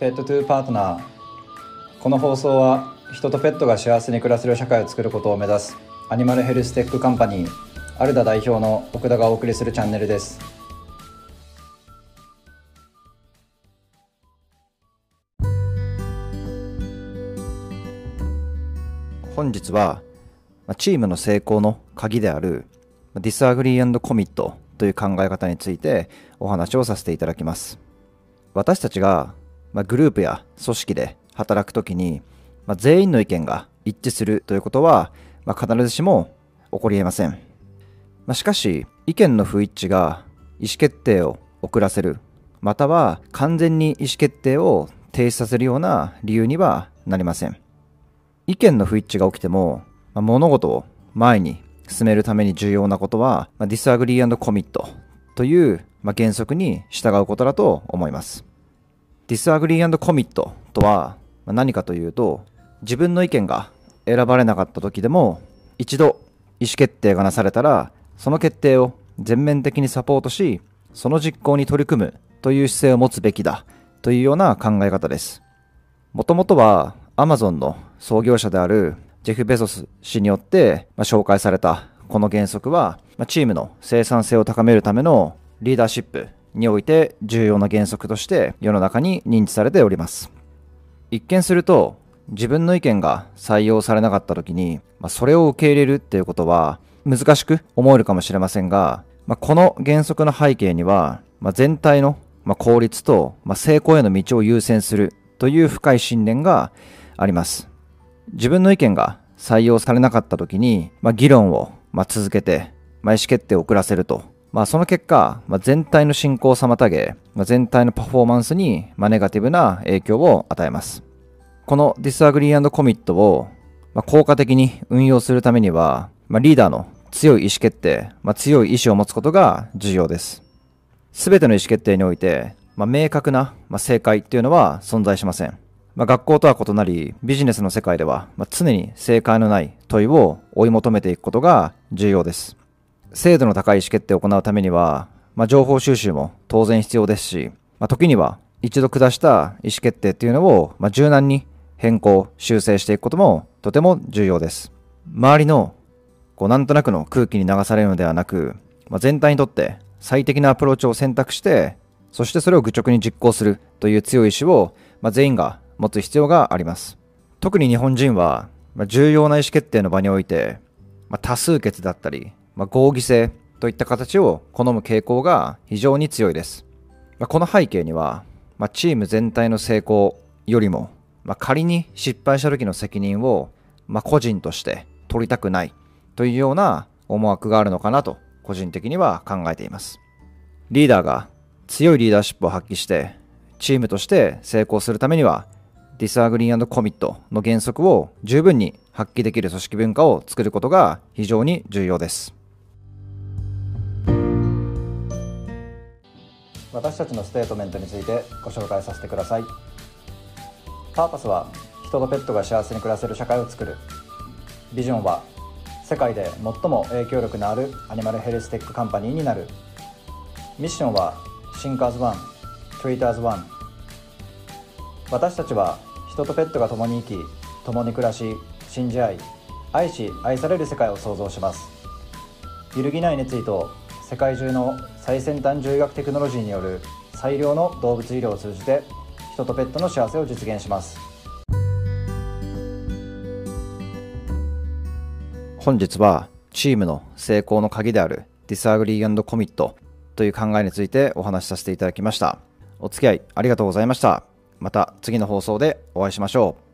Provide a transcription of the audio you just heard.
Pet to Partner。この放送は人とペットが幸せに暮らせる社会を作ることを目指すアニマルヘルステックカンパニー。アルダ代表の奥田がお送りするチャンネルです。本日はチームの成功の鍵である Disagree and Commit という考え方についてお話をさせていただきます。私たちがまあグループや組織で働くときにまあ全員の意見が一致するということはまあ必ずしも起こり得ません、まあしかし意見の不一致が意思決定を遅らせるまたは完全に意思決定を停止させるような理由にはなりません意見の不一致が起きても、まあ物事を前に進めるために重要なことは、まあ、 Disagree and Commit という、まあ原則に従うことだと思います。 Disagree and Commit とは何かというと、自分の意見が選ばれなかった時でも、一度意思決定がなされたら、その決定を全面的にサポートし、その実行に取り組むという姿勢を持つべきだというような考え方です。もともとは Amazon の創業者であるジェフ・ベゾス氏によって、ま紹介されたこの原則は、まチームの生産性を高めるためのリーダーシップにおいて重要な原則として世の中に認知されております。一見すると自分の意見が採用されなかった時に、まあ、それを受け入れるっていうことは難しく思えるかもしれませんが、まあ、この原則の背景には、まあ、全体の効率と、成功への道を優先するという深い信念があります。自分の意見が採用されなかった時に、まあ、議論を続けて、まあ、意思決定を遅らせると。まあ、その結果、まあ、全体の進行を妨げ、まあ、全体のパフォーマンスに、まあ、ネガティブな影響を与えます。この Disagree and Commit を、まあ、効果的に運用するためには、まあ、リーダーの強い意思決定、まあ、強い意志を持つことが重要です。すべての意思決定において、まあ、明確な、まあ、正解っていうのは存在しません。まあ、学校とは異なり、ビジネスの世界では、まあ、常に正解のない問いを追い求めていくことが重要です。精度の高い意思決定を行うためには、まあ、情報収集も当然必要ですし、まあ、時には一度下した意思決定っていうのを、まあ、柔軟に変更、修正していくこともとても重要です。周りのこうなんとなくの空気に流されるのではなく、まあ、全体にとって最適なアプローチを選択して、そしてそれを愚直に実行するという強い意志を、まあ、全員が持つ必要があります。特に日本人は、まあ、重要な意思決定の場において、ま、多数決だったり、まあ、合議制といった形を好む傾向が非常に強いです。まあ、この背景には、まあ、チーム全体の成功よりも、ま、仮に失敗した時の責任を、ま、個人として取りたくないというような思惑があるのかなと個人的には考えています。リーダーが強いリーダーシップを発揮してチームとして成功するためには Disagree and Commit の原則を十分に発揮できる組織文化を作ることが非常に重要です。私たちのステートメントについてご紹介させてください。パーパスは人とペットが幸せに暮らせる社会を作る。ビジョンは世界で最も影響力のあるアニマルヘルステックカンパニーになる。ミッションは Think as One, Treat as One。私たちは人とペットが共に生き共に暮らし信じ合い愛し愛される世界を創造します。揺るぎない熱意と世界中の最先端獣医学テクノロジーによる最良の動物医療を通じて人とペットの幸せを実現します本日はチームの成功の鍵である Disagree and Commit という考えについてお話しさせていただきました。お付き合いありがとうございました。また次の放送でお会いしましょう。